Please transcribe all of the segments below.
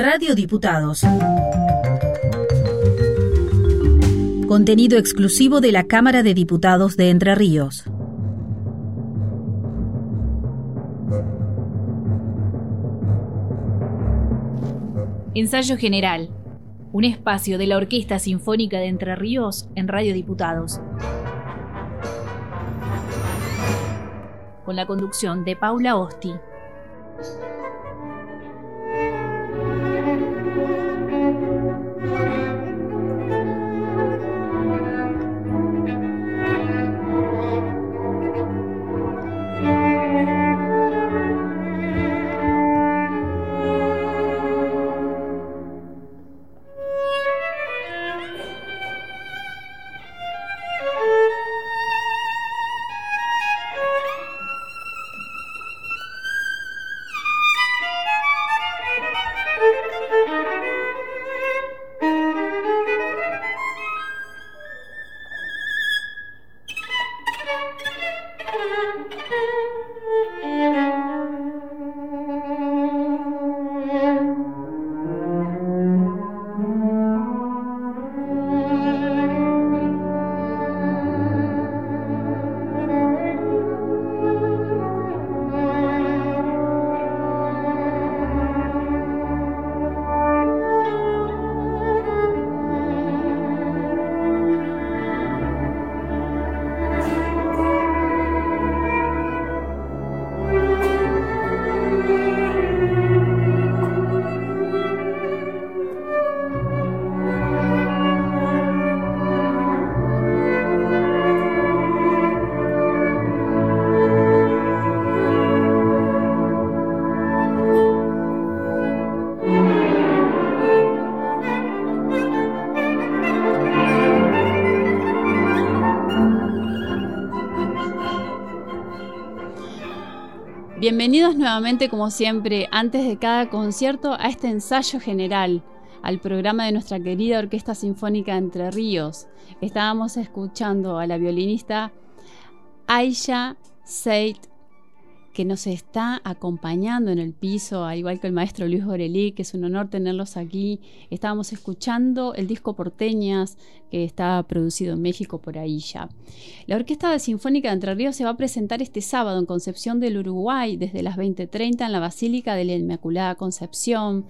Radio Diputados. Contenido exclusivo de la Cámara de Diputados de Entre Ríos. Ensayo General. Un espacio de la Orquesta Sinfónica de Entre Ríos en Radio Diputados. Con la conducción de Paula Osti. Bienvenidos nuevamente, como siempre, antes de cada concierto, a este ensayo general, al programa de nuestra querida Orquesta Sinfónica Entre Ríos. Estábamos escuchando a la violinista Aisha Seid que nos está acompañando en el piso, al igual que el maestro Luis Borelí, que es un honor tenerlos aquí. Estábamos escuchando el disco Porteñas, que está producido en México por ahí ya. La Orquesta Sinfónica de Entre Ríos se va a presentar este sábado en Concepción del Uruguay, desde las 20.30 en la Basílica de la Inmaculada Concepción.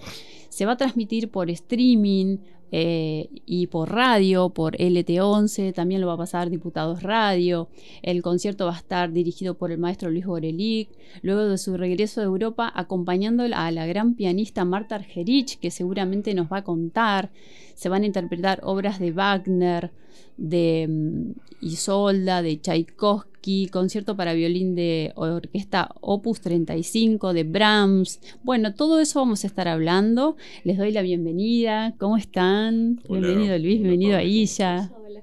Se va a transmitir por streaming, eh, y por radio, por LT11, también lo va a pasar Diputados Radio. El concierto va a estar dirigido por el maestro Luis Borelic. Luego de su regreso de Europa, acompañando a la gran pianista Marta Argerich, que seguramente nos va a contar. Se van a interpretar obras de Wagner, de mm, Isolda, de Tchaikovsky, concierto para violín de orquesta Opus 35 de Brahms. Bueno, todo eso vamos a estar hablando. Les doy la bienvenida. ¿Cómo están? bienvenido Luis, bienvenido a Isha. Hola.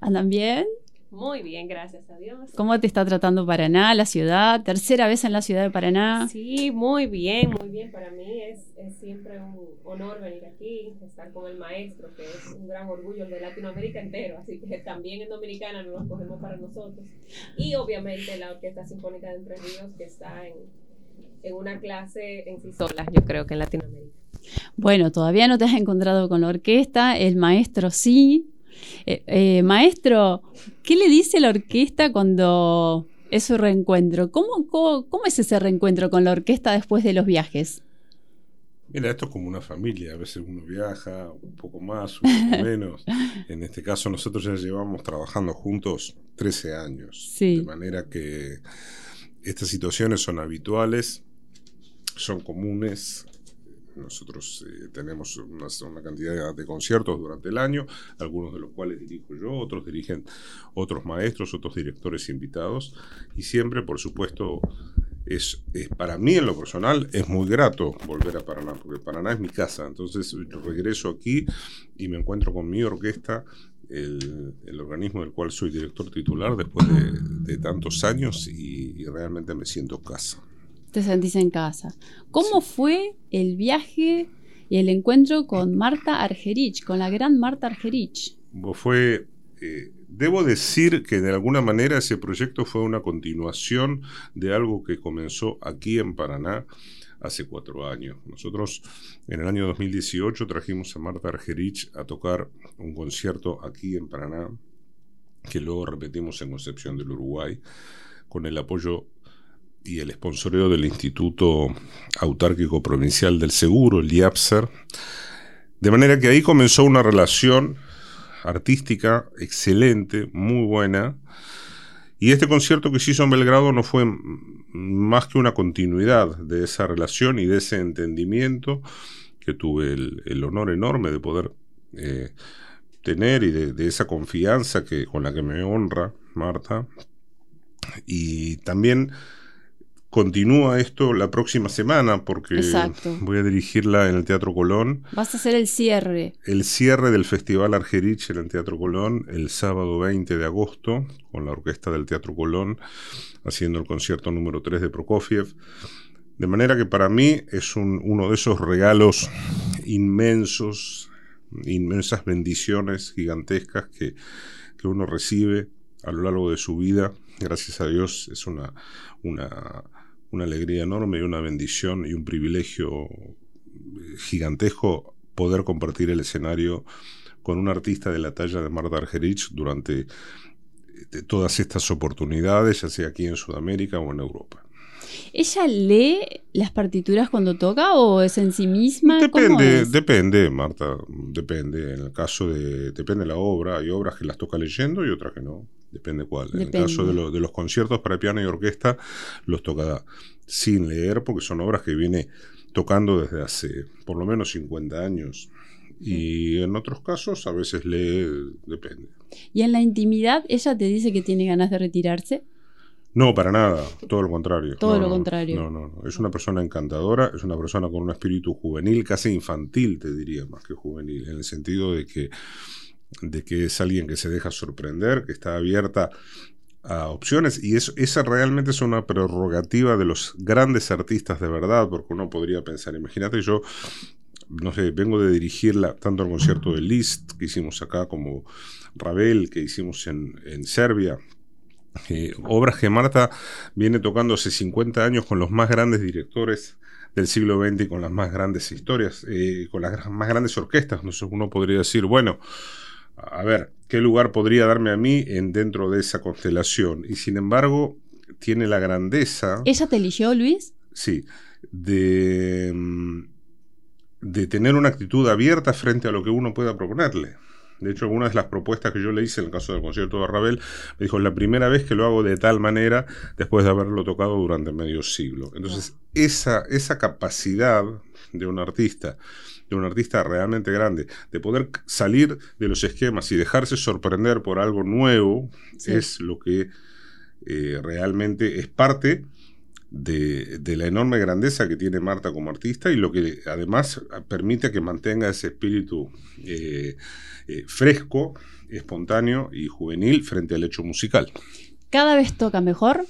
¿Andan bien? Muy bien, gracias a Dios. ¿Cómo te está tratando Paraná, la ciudad? ¿Tercera vez en la ciudad de Paraná? Sí, muy bien, muy bien. Para mí es, siempre un honor venir aquí, estar con el maestro, que es un gran orgullo de Latinoamérica entero. Así que también en Dominicana nos lo cogemos para nosotros. Y obviamente la Orquesta Sinfónica de Entre Ríos, que está en, en una clase en sí sola, yo creo que en Latinoamérica. Bueno, todavía no te has encontrado con la orquesta, el maestro sí, eh, eh, maestro, ¿qué le dice la orquesta cuando es su reencuentro? ¿Cómo, ¿Cómo, es ese reencuentro con la orquesta después de los viajes? Mira, esto es como una familia, a veces uno viaja un poco más, un poco menos. En este caso nosotros ya llevamos trabajando juntos 13 años, de manera que estas situaciones son habituales, son comunes, nosotros eh, tenemos una, cantidad de conciertos durante el año, algunos de los cuales dirijo yo, otros dirigen otros maestros, otros directores invitados, y siempre, por supuesto, es, para mí en lo personal es muy grato volver a Paraná, porque Paraná es mi casa. Entonces yo regreso aquí y me encuentro con mi orquesta, el, organismo del cual soy director titular después de, tantos años y realmente me siento casa te sentís en casa. ¿Cómo fue el viaje y el encuentro con Marta Argerich, con la gran Marta Argerich? Fue, eh, debo decir que de alguna manera ese proyecto fue una continuación de algo que comenzó aquí en Paraná hace cuatro años. Nosotros en el año 2018 trajimos a Marta Argerich a tocar un concierto aquí en Paraná, que luego repetimos en Concepción del Uruguay, con el apoyo y el sponsoreo del Instituto Autárquico Provincial del Seguro, el IAPSER. De manera que ahí comenzó una relación artística excelente, muy buena. Y este concierto que se hizo en Belgrado no fue más que una continuidad de esa relación y de ese entendimiento que tuve el, honor enorme de poder eh, tener y de, esa confianza que, con la que me honra Marta. Y también continúa esto la próxima semana porque voy a dirigirla en el Teatro Colón. Vas a hacer el cierre. El cierre del Festival Argerich en el Teatro Colón el sábado 20 de agosto con la orquesta del Teatro Colón haciendo el concierto número 3 de Prokofiev. De manera que para mí es uno de esos regalos inmensos, inmensas bendiciones gigantescas que, que uno recibe a lo largo de su vida. Gracias a Dios es una, una una alegría enorme y una bendición y un privilegio gigantesco poder compartir el escenario con un artista de la talla de Marta Argerich durante eh, todas estas oportunidades, ya sea aquí en Sudamérica o en Europa. ¿Ella lee las partituras cuando toca o es en sí misma? Depende, depende, Marta, depende. En el caso de, depende de la obra, hay obras que las toca leyendo y otras que no. Depende cuál. En el caso de, de, los conciertos para piano y orquesta, los toca sin leer, porque son obras que viene tocando desde hace por lo menos 50 años. Y en otros casos a veces lee, depende. ¿Y en la intimidad ella te dice que tiene ganas de retirarse? No, para nada, todo lo contrario. Todo lo contrario. No, no, no, es una persona encantadora, es una persona con un espíritu juvenil, casi infantil, te diría, más que juvenil, en el sentido de que de que es alguien que se deja sorprender, que está abierta a opciones y eso, esa realmente es una prerrogativa de los grandes artistas de verdad, porque uno podría pensar, imagínate yo, no sé, vengo de dirigirla tanto al concierto de Liszt que hicimos acá como Ravel que hicimos en, en Serbia, eh, obras que Marta viene tocando hace 50 años con los más grandes directores del siglo XX y con las más grandes historias, eh, con las más grandes orquestas. Uno podría decir, bueno, a ver, ¿qué lugar podría darme a mí en, dentro de esa constelación? Y sin embargo, tiene la grandeza. ¿Ella te eligió, Luis? Sí, de, mm, de tener una actitud abierta frente a lo que uno pueda proponerle. De hecho, algunas de las propuestas que yo le hice en el caso del concierto de Ravel, me dijo, la primera vez que lo hago de tal manera después de haberlo tocado durante medio siglo. Entonces, esa, esa capacidad de un artista de un artista realmente grande, de poder salir de los esquemas y dejarse sorprender por algo nuevo, es lo que eh, realmente es parte de, la enorme grandeza que tiene Marta como artista y lo que además permite que mantenga ese espíritu eh, eh, fresco, espontáneo y juvenil frente al hecho musical. ¿Cada vez toca mejor?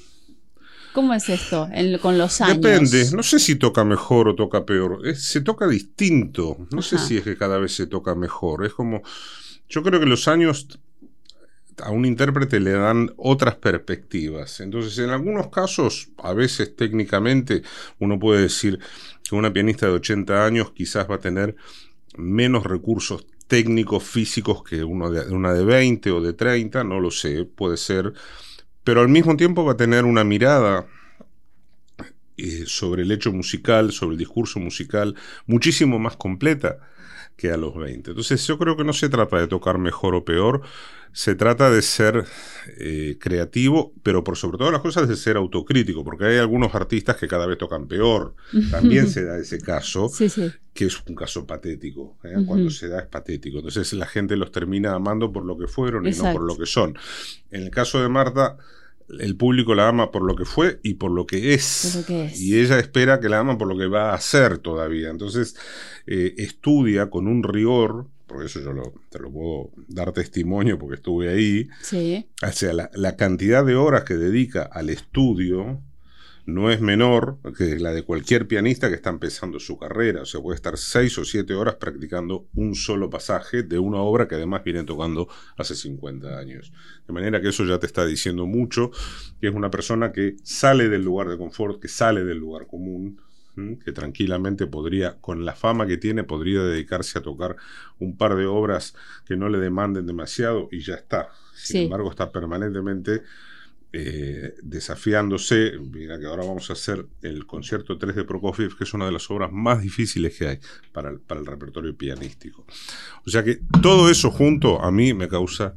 ¿Cómo es esto con los años? Depende, no sé si toca mejor o toca peor, se toca distinto, no sé si es que cada vez se toca mejor, es como, yo creo que los años a un intérprete le dan otras perspectivas, entonces en algunos casos, a veces técnicamente, uno puede decir que una pianista de 80 años quizás va a tener menos recursos técnicos, físicos que uno de, una de 20 o de 30, no lo sé, puede ser pero al mismo tiempo va a tener una mirada eh, sobre el hecho musical, sobre el discurso musical, muchísimo más completa que a los 20. Entonces yo creo que no se trata de tocar mejor o peor, se trata de ser eh, creativo, pero por sobre todas las cosas de ser autocrítico, porque hay algunos artistas que cada vez tocan peor. También se da ese caso, que es un caso patético. ¿eh? Cuando se da es patético. Entonces la gente los termina amando por lo que fueron y no por lo que son. En el caso de Marta, el público la ama por lo que fue y por lo que es. Y ella espera que la ama por lo que va a hacer todavía. Entonces, eh, estudia con un rigor, porque eso yo te lo puedo dar testimonio porque estuve ahí. Sí. O sea, la cantidad de horas que dedica al estudio no es menor que la de cualquier pianista que está empezando su carrera. O sea, puede estar seis o siete horas practicando un solo pasaje de una obra que además viene tocando hace 50 años. De manera que eso ya te está diciendo mucho, que es una persona que sale del lugar de confort, que sale del lugar común, que tranquilamente podría, con la fama que tiene, podría dedicarse a tocar un par de obras que no le demanden demasiado y ya está. Sin embargo, está permanentemente eh, desafiándose. Mira que ahora vamos a hacer el concierto 3 de Prokofiev, que es una de las obras más difíciles que hay para el, para el repertorio pianístico. O sea que todo eso junto a mí me causa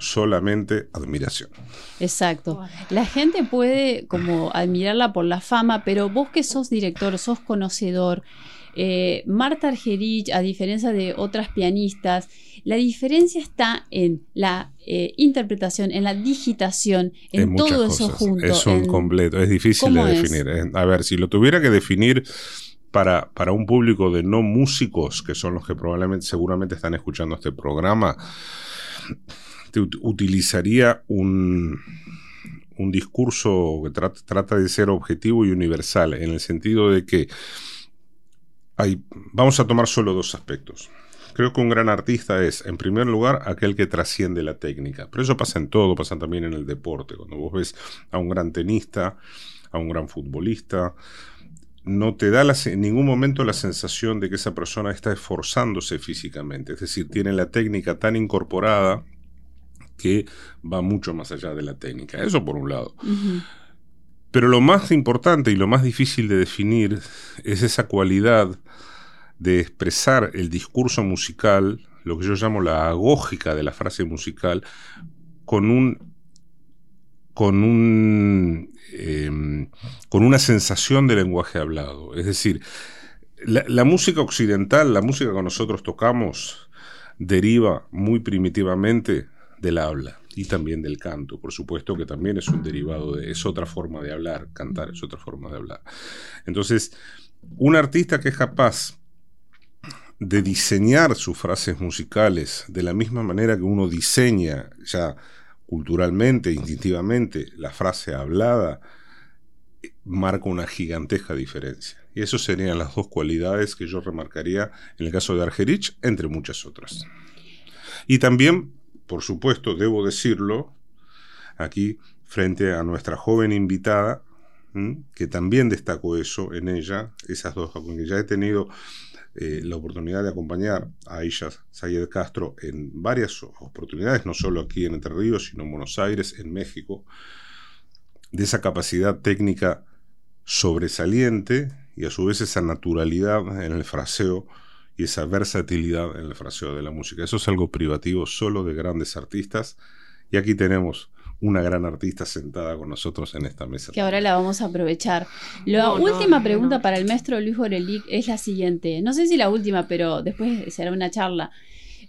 solamente admiración. Exacto. La gente puede como admirarla por la fama, pero vos que sos director, sos conocedor, eh, Marta Argerich, a diferencia de otras pianistas, la diferencia está en la eh, interpretación, en la digitación, en, todo eso junto. Es un completo, es difícil de definir. A ver, si lo tuviera que definir para, para un público de no músicos, que son los que probablemente, seguramente están escuchando este programa, utilizaría un, un discurso que trata, de ser objetivo y universal, en el sentido de que vamos a tomar solo dos aspectos. Creo que un gran artista es, en primer lugar, aquel que trasciende la técnica. Pero eso pasa en todo, pasa también en el deporte. Cuando vos ves a un gran tenista, a un gran futbolista, no te da en ningún momento la sensación de que esa persona está esforzándose físicamente. Es decir, tiene la técnica tan incorporada que va mucho más allá de la técnica. Eso por un lado. Pero lo más importante y lo más difícil de definir es esa cualidad de expresar el discurso musical, lo que yo llamo la agógica de la frase musical, con un con un em, con una sensación de lenguaje hablado. Es decir, la, música occidental, la música que nosotros tocamos, deriva muy primitivamente del habla y también del canto. Por supuesto que también es un derivado de, es otra forma de hablar, cantar es otra forma de hablar. Entonces, un artista que es capaz de diseñar sus frases musicales de la misma manera que uno diseña ya culturalmente, instintivamente, la frase hablada, marca una gigantesca diferencia. Y eso serían las dos cualidades que yo remarcaría en el caso de Argerich, entre muchas otras. Y también por supuesto, debo decirlo, aquí frente a nuestra joven invitada, que también destacó eso en ella, esas dos, que ya he tenido eh, la oportunidad de acompañar a Aisha Sayed Castro en varias oportunidades, no solo aquí en Entre Ríos, sino en Buenos Aires, en México, de esa capacidad técnica sobresaliente y a su vez esa naturalidad en el fraseo y esa versatilidad en el fraseo de la música. Eso es algo privativo solo de grandes artistas y aquí tenemos una gran artista sentada con nosotros en esta mesa. Que ahora la vamos a aprovechar. La última pregunta para el maestro Luis Borelic es la siguiente. No sé si la última, pero después será una charla.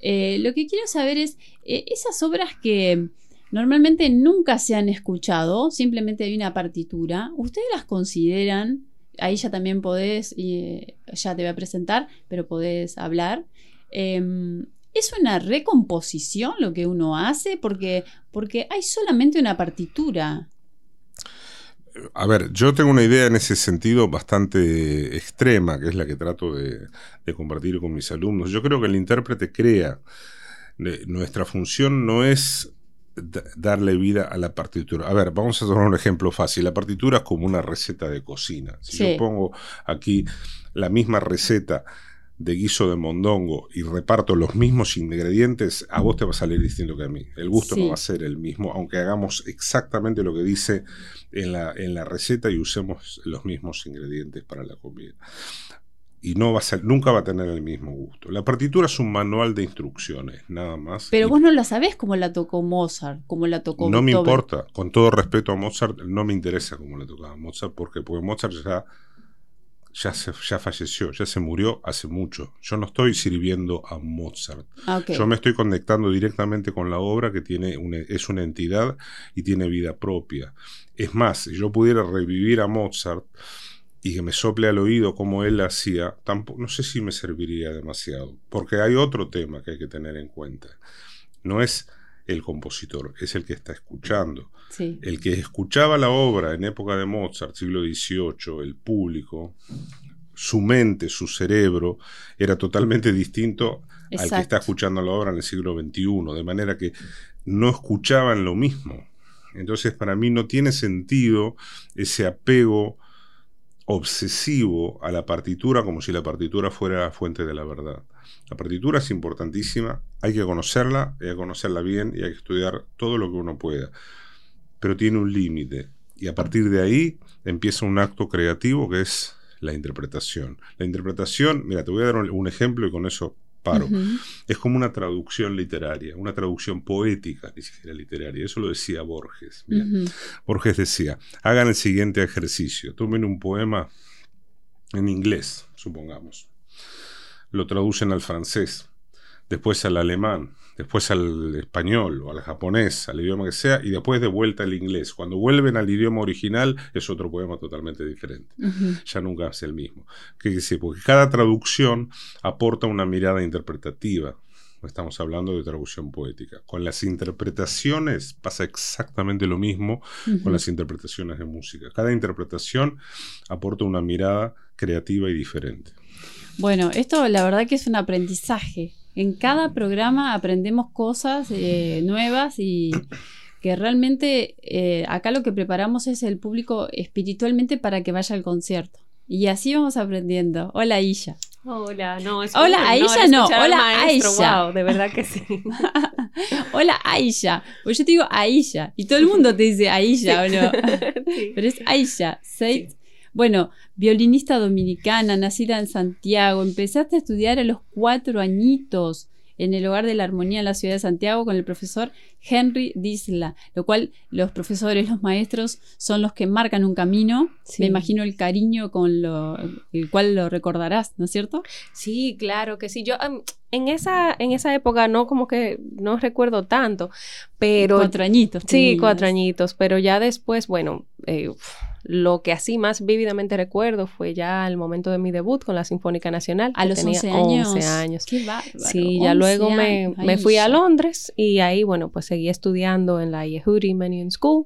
Eh, lo que quiero saber es, eh, esas obras que normalmente nunca se han escuchado, simplemente hay una partitura, ¿ustedes las consideran ahí ya también podés, y ya te voy a presentar, pero podés hablar. Em, ¿Es una recomposición lo que uno hace? Porque, porque hay solamente una partitura. A ver, yo tengo una idea en ese sentido bastante extrema, que es la que trato de compartir con mis alumnos. Yo creo que el intérprete crea. Nuestra función no es darle vida a la partitura. A ver, vamos a tomar un ejemplo fácil. La partitura es como una receta de cocina. Si yo pongo aquí la misma receta de guiso de mondongo y reparto los mismos ingredientes, a vos te va a salir distinto que a mí. El gusto no va a ser el mismo, aunque hagamos exactamente lo que dice en la, en la receta y usemos los mismos ingredientes para la comida y no va a ser, nunca va a tener el mismo gusto. La partitura es un manual de instrucciones, nada más. Pero vos no la sabés cómo la tocó Mozart, cómo la tocó No me importa, con todo respeto a Mozart, no me interesa cómo la tocaba Mozart, porque, porque Mozart ya, ya, se, ya falleció, ya se murió hace mucho. Yo no estoy sirviendo a Mozart. Ah, Yo me estoy conectando directamente con la obra que tiene es una entidad y tiene vida propia. Es más, si yo pudiera revivir a Mozart, y que me sople al oído como él hacía, tampoco, no sé si me serviría demasiado, porque hay otro tema que hay que tener en cuenta. No es el compositor, es el que está escuchando. El que escuchaba la obra en época de Mozart, siglo XVIII, el público, su mente, su cerebro, era totalmente distinto al que está escuchando la obra en el siglo XXI, de manera que no escuchaban lo mismo. Entonces, para mí no tiene sentido ese apego obsesivo a la partitura como si la partitura fuera la fuente de la verdad. La partitura es importantísima, hay que conocerla, hay que conocerla bien y hay que estudiar todo lo que uno pueda. Pero tiene un límite y a partir de ahí empieza un acto creativo que es la interpretación. La interpretación, mira, te voy a dar un ejemplo y con eso paro. Es como una traducción literaria, una traducción poética, ni siquiera literaria. Eso lo decía Borges. Borges decía, hagan el siguiente ejercicio, tomen un poema en inglés, supongamos, lo traducen al francés, después al alemán, después al español o al japonés, al idioma que sea, y después de vuelta al inglés. Cuando vuelven al idioma original es otro poema totalmente diferente. Ya nunca es el mismo. ¿Qué quiere Porque cada traducción aporta una mirada interpretativa. Estamos hablando de traducción poética. Con las interpretaciones pasa exactamente lo mismo con las interpretaciones de música. Cada interpretación aporta una mirada creativa y diferente. Bueno, esto la verdad que es un aprendizaje en cada programa aprendemos cosas eh, nuevas y que realmente eh, acá lo que preparamos es el público espiritualmente para que vaya al concierto. Y así vamos aprendiendo. Hola, Aisha. Hola, no, es Hola, Aisha no, hola, Aisha. Wow, de verdad que sí. hola, Aisha. Pues yo te digo Aisha y todo el mundo te dice Aisha, ¿o no? Pero es Aisha. Say, bueno, violinista dominicana, nacida en Santiago, empezaste a estudiar a los cuatro añitos en el Hogar de la Armonía en la ciudad de Santiago con el profesor Henry Disla, lo cual los profesores, los maestros son los que marcan un camino. Me imagino el cariño con lo, el cual lo recordarás, ¿no es cierto? Sí, claro que sí. Yo en esa en esa época no como que no recuerdo tanto, pero cuatro añitos. Sí, cuatro añitos, pero ya después, bueno. Eh, lo que así más vívidamente recuerdo fue ya el momento de mi debut con la Sinfónica Nacional. A los tenía 11 años. 11 años. Qué bárbaro. Sí, ya luego me, me, fui a Londres y ahí, bueno, pues seguí estudiando en la Yehudi Manual School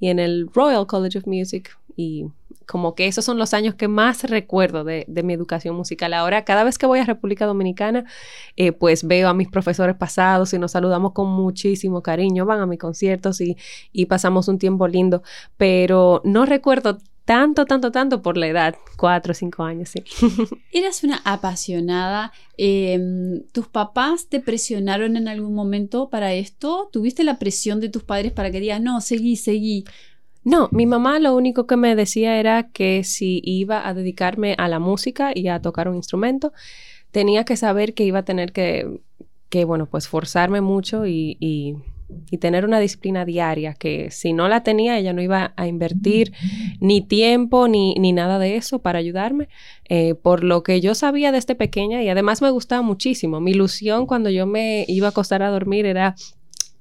y en el Royal College of Music y como que esos son los años que más recuerdo de, mi educación musical. Ahora, cada vez que voy a República Dominicana, eh, pues veo a mis profesores pasados y nos saludamos con muchísimo cariño, van a mis conciertos y, pasamos un tiempo lindo, pero no recuerdo tanto, tanto, tanto por la edad, cuatro o cinco años, sí. Eras una apasionada. Em, ¿Tus papás te presionaron en algún momento para esto? ¿Tuviste la presión de tus padres para que digas, no, seguí, seguí? No, mi mamá lo único que me decía era que si iba a dedicarme a la música y a tocar un instrumento, tenía que saber que iba a tener que, que bueno, pues forzarme mucho y, y, tener una disciplina diaria, que si no la tenía, ella no iba a invertir ni tiempo ni, ni nada de eso para ayudarme, eh, por lo que yo sabía desde pequeña y además me gustaba muchísimo. Mi ilusión cuando yo me iba a acostar a dormir era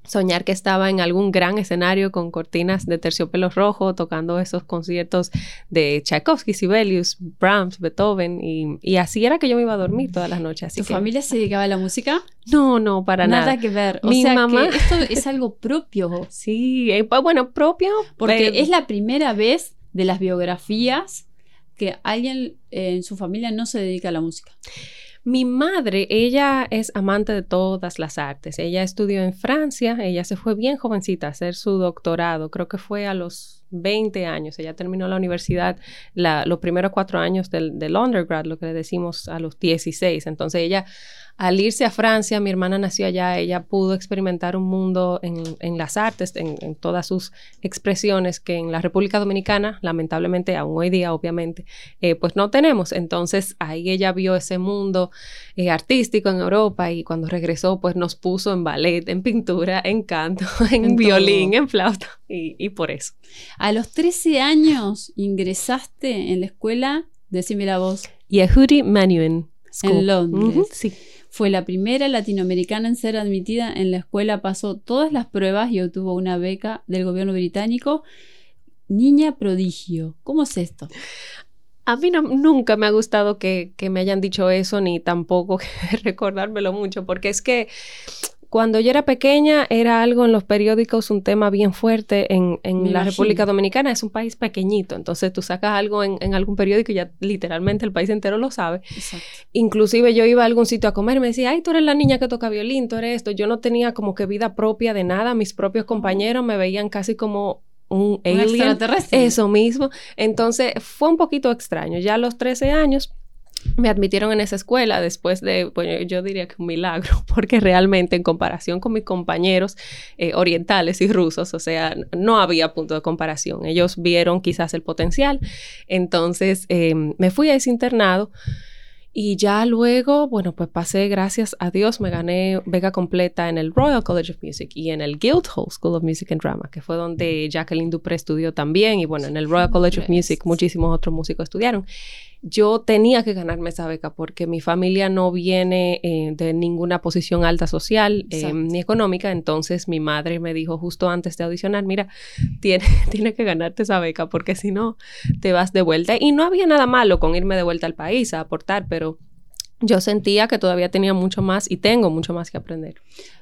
soñar que estaba en algún gran escenario con cortinas de terciopelo rojo, tocando esos conciertos de Tchaikovsky, Sibelius, Brahms, Beethoven, y, así era que yo me iba a dormir todas las noches. ¿Tu familia se dedicaba a la música? No, no, para nada. Nada que ver. O Mi sea mamá... que esto es algo propio. sí, eh, bueno, propio. Porque es la primera vez de las biografías que alguien en su familia no se dedica a la música. Mi madre, ella es amante de todas las artes. Ella estudió en Francia, ella se fue bien jovencita a hacer su doctorado, creo que fue a los 20 años. Ella terminó la universidad los primeros cuatro años del, del undergrad, lo que le decimos a los 16. Entonces ella al irse a Francia, mi hermana nació allá, ella pudo experimentar un mundo en, las artes, en, todas sus expresiones que en la República Dominicana, lamentablemente, aún hoy día, obviamente, eh, pues no tenemos. Entonces ahí ella vio ese mundo eh, artístico en Europa y cuando regresó, pues nos puso en ballet, en pintura, en canto, en, violín, en flauta y, por eso. A los 13 años ingresaste en la escuela, decime la voz. Yehudi Manuen. En Londres. sí. Fue la primera latinoamericana en ser admitida en la escuela, pasó todas las pruebas y obtuvo una beca del gobierno británico. Niña prodigio. ¿Cómo es esto? A mí nunca me ha gustado que, que, me hayan dicho eso, ni tampoco recordármelo mucho, porque es que cuando yo era pequeña era algo en los periódicos, un tema bien fuerte en, la República Dominicana. Es un país pequeñito, entonces tú sacas algo en, algún periódico y ya literalmente el país entero lo sabe. Inclusive yo iba a algún sitio a comer y me decía, ay, tú eres la niña que toca violín, tú eres esto. Yo no tenía como que vida propia de nada. Mis propios compañeros me veían casi como un alien. Eso mismo. Entonces fue un poquito extraño. Ya a los 13 años me admitieron en esa escuela después de, bueno, yo diría que un milagro, porque realmente en comparación con mis compañeros eh, orientales y rusos, o sea, no había punto de comparación. Ellos vieron quizás el potencial. Entonces em, me fui a ese internado. Y ya luego, bueno, pues pasé, gracias a Dios, me gané vega completa en el Royal College of Music y en el Guildhall School of Music and Drama, que fue donde Jacqueline Dupré estudió también. Y bueno, en el Royal College of Music muchísimos otros músicos estudiaron yo tenía que ganarme esa beca porque mi familia no viene eh, de ninguna posición alta social eh, ni económica. Entonces mi madre me dijo justo antes de audicionar, mira, tienes tiene que ganarte esa beca porque si no te vas de vuelta. Y no había nada malo con irme de vuelta al país a aportar, pero yo sentía que todavía tenía mucho más y tengo mucho más que aprender.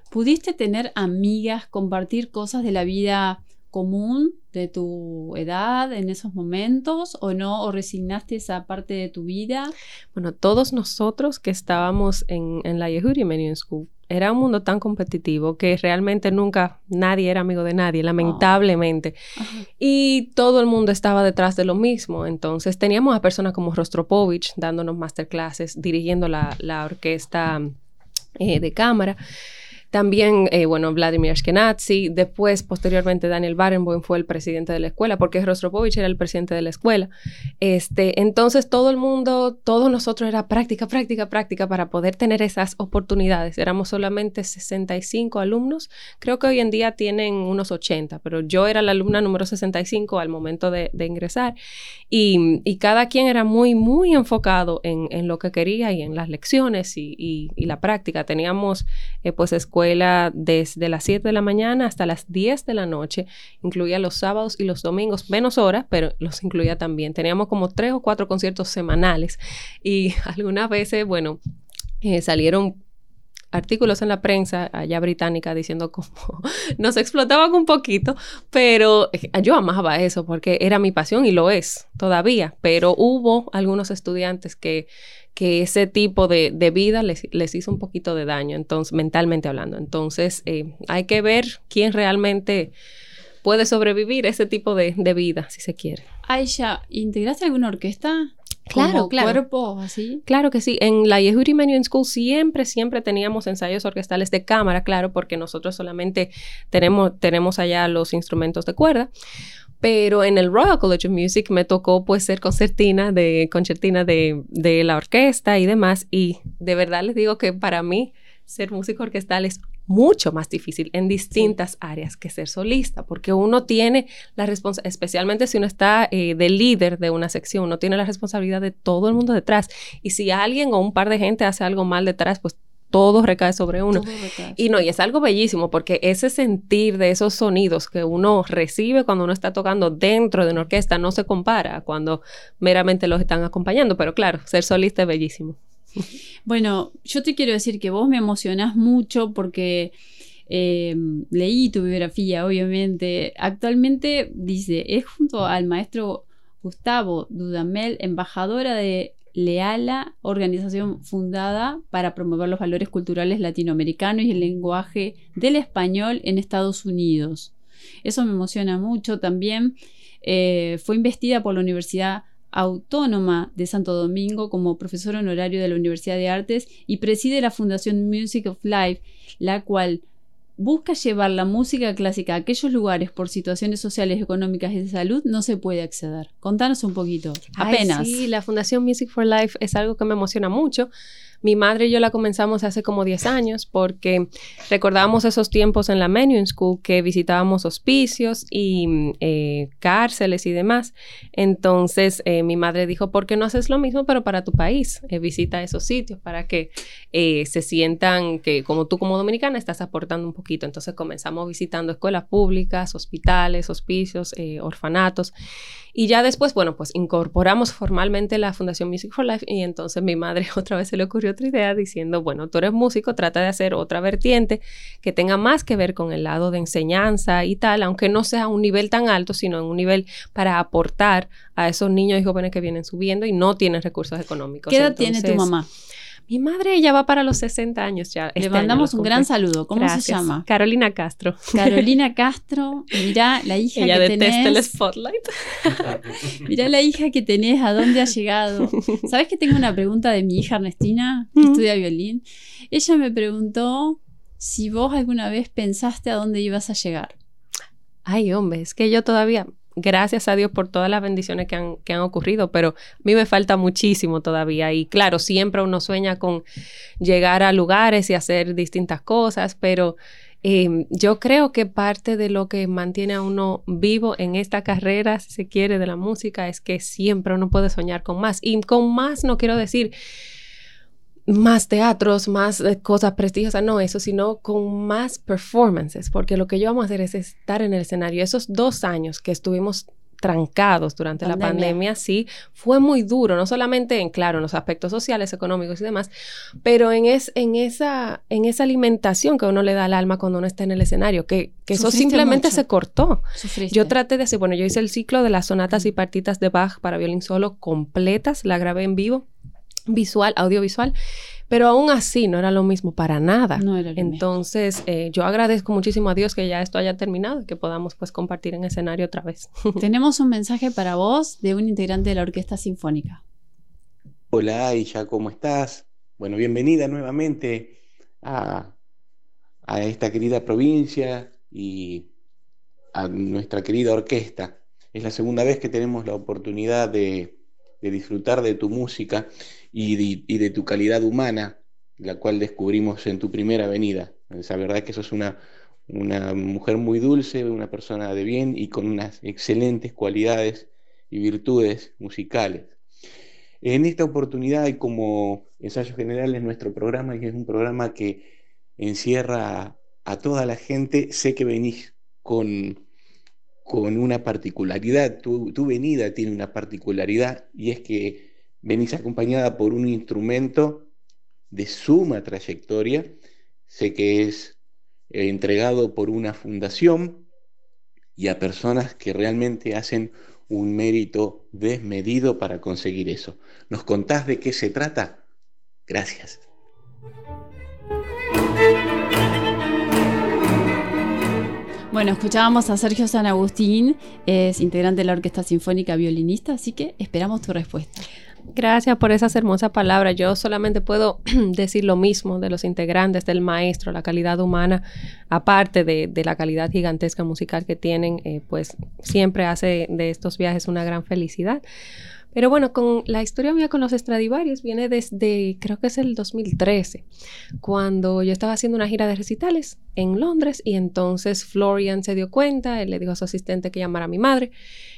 ¿Pudiste tener amigas, compartir cosas de la vida común de tu edad en esos momentos o no? ¿O resignaste esa parte de tu vida? Bueno, todos nosotros que estábamos en, la Yehudi Menu School, era un mundo tan competitivo que realmente nunca nadie era amigo de nadie, lamentablemente. Y todo el mundo estaba detrás de lo mismo. Entonces teníamos a personas como Rostropovich dándonos masterclasses, dirigiendo la, la orquesta eh, de cámara. También, eh, bueno, Vladimir Ashkenazi. Después, posteriormente, Daniel Barenboim fue el presidente de la escuela, porque Rostropovich era el presidente de la escuela. Este, entonces, todo el mundo, todos nosotros era práctica, práctica, práctica para poder tener esas oportunidades. Éramos solamente 65 alumnos. Creo que hoy en día tienen unos 80, pero yo era la alumna número 65 al momento de, ingresar. Y, cada quien era muy, muy enfocado en, lo que quería y en las lecciones y, la práctica. Teníamos, eh, pues, desde las 7 de la mañana hasta las 10 de la noche. Incluía los sábados y los domingos, menos horas, pero los incluía también. Teníamos como tres o cuatro conciertos semanales y algunas veces, bueno, eh, salieron artículos en la prensa allá británica diciendo cómo nos explotaban un poquito, pero eh, yo amaba eso porque era mi pasión y lo es todavía, pero hubo algunos estudiantes que que ese tipo de, vida les, hizo un poquito de daño, entonces, mentalmente hablando. Entonces, eh, hay que ver quién realmente puede sobrevivir ese tipo de, vida, si se quiere. Aisha, ¿integraste alguna orquesta? Claro, claro. cuerpo, así? Claro que sí. En la Yehudi Menu School siempre, siempre teníamos ensayos orquestales de cámara, claro, porque nosotros solamente tenemos, tenemos allá los instrumentos de cuerda pero en el Royal College of Music me tocó pues ser concertina de concertina de, de la orquesta y demás y de verdad les digo que para mí ser músico orquestal es mucho más difícil en distintas áreas que ser solista, porque uno tiene la responsabilidad, especialmente si uno está eh, de líder de una sección, uno tiene la responsabilidad de todo el mundo detrás. Y si alguien o un par de gente hace algo mal detrás, pues todo recae sobre uno. Y no, y es algo bellísimo porque ese sentir de esos sonidos que uno recibe cuando uno está tocando dentro de una orquesta no se compara cuando meramente los están acompañando, pero claro, ser solista es bellísimo. Bueno, yo te quiero decir que vos me emocionás mucho porque eh, leí tu biografía, obviamente. Actualmente dice, es junto al maestro Gustavo Dudamel, embajadora de Leala, organización fundada para promover los valores culturales latinoamericanos y el lenguaje del español en Estados Unidos. Eso me emociona mucho también. Eh, fue investida por la Universidad Autónoma de Santo Domingo como profesor honorario de la Universidad de Artes y preside la Fundación Music of Life, la cual busca llevar la música clásica a aquellos lugares por situaciones sociales, económicas y de salud no se puede acceder. Contanos un poquito, apenas. sí, la Fundación Music for Life es algo que me emociona mucho mi madre y yo la comenzamos hace como 10 años porque recordábamos esos tiempos en la Menu School que visitábamos hospicios y eh, cárceles y demás. Entonces eh, mi madre dijo, ¿por qué no haces lo mismo pero para tu país? Eh, visita esos sitios para que se sientan que como tú como dominicana estás aportando un poquito. Entonces comenzamos visitando escuelas públicas, hospitales, hospicios, orfanatos. Y ya después, bueno, pues incorporamos formalmente la Fundación Music for Life y entonces mi madre otra vez se le ocurrió otra idea diciendo, bueno, tú eres músico, trata de hacer otra vertiente que tenga más que ver con el lado de enseñanza y tal, aunque no sea a un nivel tan alto, sino en un nivel para aportar a esos niños y jóvenes que vienen subiendo y no tienen recursos económicos. ¿Qué edad tiene tu mamá? Mi madre ya va para los 60 años ya. Le mandamos un gran saludo. ¿Cómo se llama? Carolina Castro. Carolina Castro. Mirá la hija Ella que detesta el spotlight. Mirá la hija que tenés, a dónde ha llegado. ¿Sabes que tengo una pregunta de mi hija Ernestina, que estudia violín? Ella me preguntó si vos alguna vez pensaste a dónde ibas a llegar. Ay, hombre, es que yo todavía, gracias a Dios por todas las bendiciones que han, que han ocurrido, pero a mí me falta muchísimo todavía. Y claro, siempre uno sueña con llegar a lugares y hacer distintas cosas, pero em, yo creo que parte de lo que mantiene a uno vivo en esta carrera, si se quiere, de la música, es que siempre uno puede soñar con más. Y con más no quiero decir más teatros, más eh, cosas prestigiosas, no eso, sino con más performances, porque lo que yo vamos a hacer es estar en el escenario. Esos dos años que estuvimos trancados durante la pandemia, sí, fue muy duro, no solamente en, claro, en los aspectos sociales, económicos y demás, pero en, es, en, esa, en esa alimentación que uno le da al alma cuando uno está en el escenario, que, que eso simplemente se cortó. Yo traté de decir, bueno, yo hice el ciclo de las sonatas y partitas de Bach para violín solo completas, la grabé en vivo visual, audiovisual, pero aún así no era lo mismo para nada. Entonces, eh, yo agradezco muchísimo a Dios que ya esto haya terminado y que podamos pues compartir en escenario otra vez. Tenemos un mensaje para vos de un integrante de la Orquesta Sinfónica. Hola Aisha, ¿cómo estás? Bueno, bienvenida nuevamente a, a esta querida provincia y a nuestra querida orquesta. Es la segunda vez que tenemos la oportunidad de, de disfrutar de tu música y de, tu calidad humana, la cual descubrimos en tu primera venida. La verdad es que sos una, una mujer muy dulce, una persona de bien y con unas excelentes cualidades y virtudes musicales. En esta oportunidad y como ensayo general en nuestro programa, que es un programa que encierra a, toda la gente, sé que venís con, con una particularidad, tu, tu venida tiene una particularidad y es que venís acompañada por un instrumento de suma trayectoria, sé que es eh, entregado por una fundación y a personas que realmente hacen un mérito desmedido para conseguir eso. ¿Nos contás de qué se trata? Gracias. Bueno, escuchábamos a Sergio San Agustín, es integrante de la Orquesta Sinfónica Violinista, así que esperamos tu respuesta. Gracias por esas hermosas palabras. Yo solamente puedo decir lo mismo de los integrantes del maestro, la calidad humana, aparte de, la calidad gigantesca musical que tienen, eh, pues siempre hace de estos viajes una gran felicidad. Pero bueno, con la historia mía con los Stradivarius viene desde, creo que es el 2013, cuando yo estaba haciendo una gira de recitales en Londres y entonces Florian se dio cuenta, él le dijo a su asistente que llamara a mi madre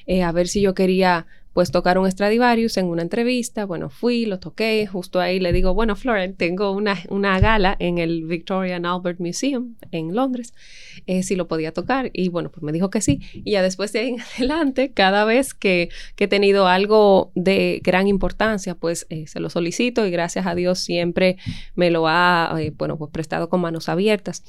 eh, a ver si yo quería pues tocar un Stradivarius en una entrevista. Bueno, fui, lo toqué, justo ahí le digo, bueno, Florian, tengo una, una gala en el Victoria and Albert Museum en Londres, eh, si lo podía tocar. Y bueno, pues me dijo que sí. Y ya después de ahí en adelante, cada vez que, he tenido algo de gran importancia, pues eh, se lo solicito y gracias a Dios siempre me lo ha, bueno, pues prestado con manos abiertas.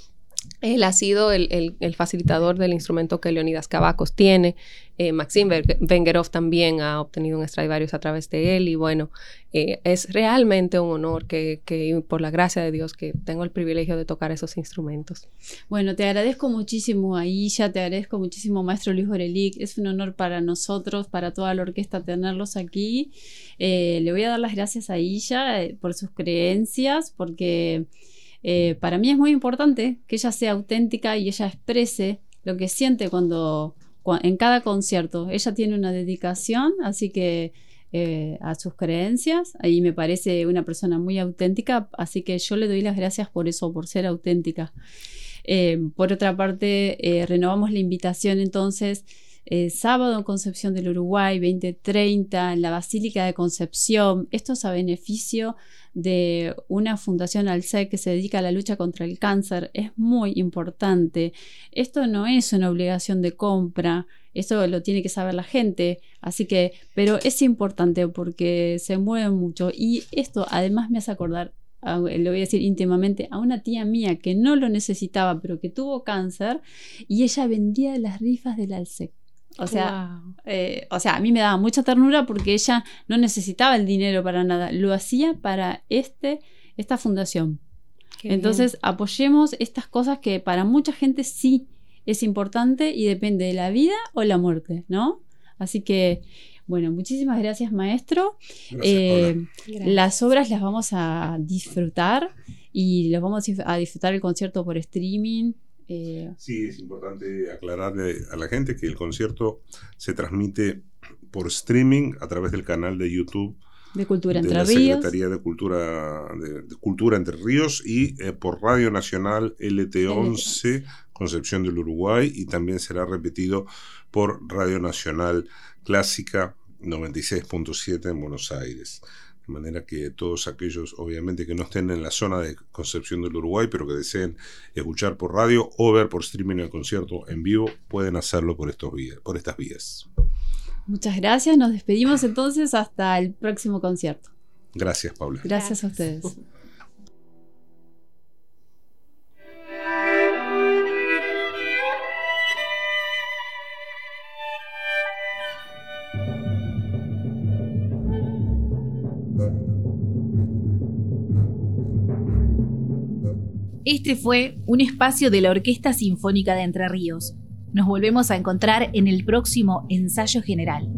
Él ha sido el, facilitador del instrumento que Leonidas Cavacos tiene. Eh, Maxim Vengerov también ha obtenido un Stradivarius a través de él. Y bueno, eh, es realmente un honor que, por la gracia de Dios, que tengo el privilegio de tocar esos instrumentos. Bueno, te agradezco muchísimo, Aisha, te agradezco muchísimo, maestro Luis Orelic. Es un honor para nosotros, para toda la orquesta, tenerlos aquí. Eh, le voy a dar las gracias a Aisha por sus creencias, porque eh, para mí es muy importante que ella sea auténtica y ella exprese lo que siente cuando, en cada concierto. Ella tiene una dedicación, así que eh, a sus creencias, ahí me parece una persona muy auténtica, así que yo le doy las gracias por eso, por ser auténtica. Eh, por otra parte, renovamos la invitación entonces sábado en Concepción del Uruguay, 2030, en la Basílica de Concepción. Esto es a beneficio de una fundación ALSEC que se dedica a la lucha contra el cáncer es muy importante. Esto no es una obligación de compra, eso lo tiene que saber la gente, así que, pero es importante porque se mueve mucho y esto además me hace acordar le voy a decir íntimamente, a una tía mía que no lo necesitaba, pero que tuvo cáncer, y ella vendía las rifas del ALSEC. O sea, eh, o sea, a mí me daba mucha ternura porque ella no necesitaba el dinero para nada, lo hacía para este esta fundación. Entonces, apoyemos estas cosas que para mucha gente sí es importante y depende de la vida o la muerte, ¿no? Así que, bueno, muchísimas gracias, maestro. Eh, las obras las vamos a disfrutar y las vamos a disfrutar el concierto por streaming. Eh. Sí, es importante aclararle a la gente que el concierto se transmite por streaming a través del canal de YouTube de Cultura Entre de la Ríos. Secretaría de Cultura, de, Cultura Entre Ríos y eh, por Radio Nacional LT11 Concepción del Uruguay y también será repetido por Radio Nacional Clásica 96.7 en Buenos Aires. De manera que todos aquellos, obviamente, que no estén en la zona de Concepción del Uruguay, pero que deseen escuchar por radio o ver por streaming el concierto en vivo, pueden hacerlo por, estos por estas vías. Muchas gracias. Nos despedimos entonces hasta el próximo concierto. Gracias, Paula. Gracias, a ustedes. Este fue un espacio de la Orquesta Sinfónica de Entre Ríos nos volvemos a encontrar en el próximo ensayo general.